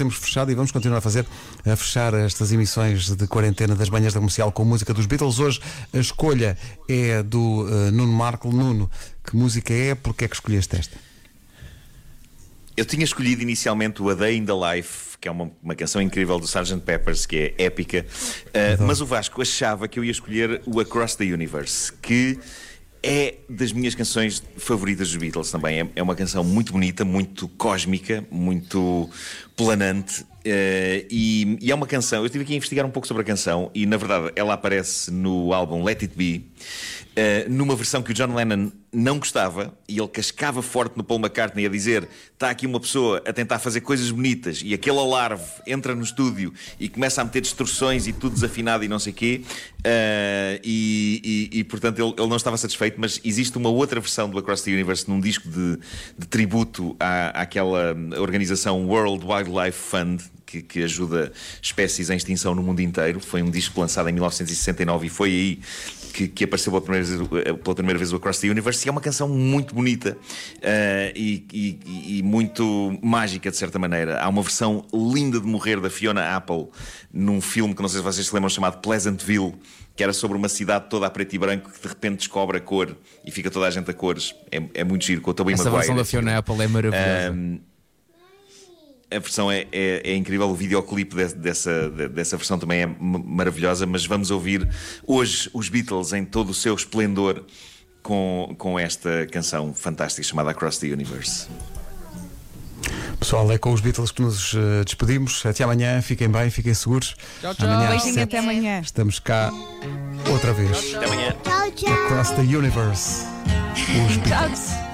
temos fechado e vamos continuar a fazer, a fechar estas emissões de quarentena das manhãs da comercial com música dos Beatles. Hoje a escolha é do uh, Nuno Marco. Nuno, que música é? Porque é que escolheste esta? Eu tinha escolhido inicialmente o A Day in the Life, que é uma, uma canção incrível do Sgt. Peppers, que é épica, uh, mas o Vasco achava que eu ia escolher o Across the Universe, que é das minhas canções favoritas dos Beatles também. É, é uma canção muito bonita, muito cósmica, muito planante. Uh, e, e, é uma canção. Eu estive aqui a investigar um pouco sobre a canção e, na verdade, ela aparece no álbum Let It Be, uh, numa versão que o John Lennon não gostava e ele cascava forte no Paul McCartney a dizer: está aqui uma pessoa a tentar fazer coisas bonitas e aquele alarve entra no estúdio e começa a meter distorções e tudo desafinado e não sei o quê. Uh, e, e, e, portanto, ele, ele, não estava satisfeito. Mas existe uma outra versão do Across the Universe num disco de, de tributo à, àquela organização World Wildlife Fund, que, que, ajuda espécies em extinção no mundo inteiro. Foi um disco lançado em 1969 e foi aí que, que apareceu pela primeira, vez, pela primeira vez o Across the Universe. E é uma canção muito bonita uh, e, e, e, muito mágica, de certa maneira. Há uma versão linda de morrer da Fiona Apple num filme que não sei se vocês se lembram, chamado Pleasantville. Que era sobre uma cidade toda a preto e branco que de repente descobre a cor e fica toda a gente a cores. É, é muito giro, com o Tobey Essa Maguire. versão da Fiona Apple é maravilhosa. Um, a versão é, é, é, incrível, o videoclipe de, dessa, de, dessa versão também é maravilhosa, mas vamos ouvir hoje os Beatles em todo o seu esplendor com, com esta canção fantástica chamada Across the Universe. Pessoal, é com os Beatles que nos uh, despedimos. Até amanhã, fiquem bem, fiquem seguros. Tchau, tchau. Amanhã, Beijinho até amanhã. Estamos cá outra vez. Até amanhã. Tchau, tchau. Across the Universe. Os Beatles.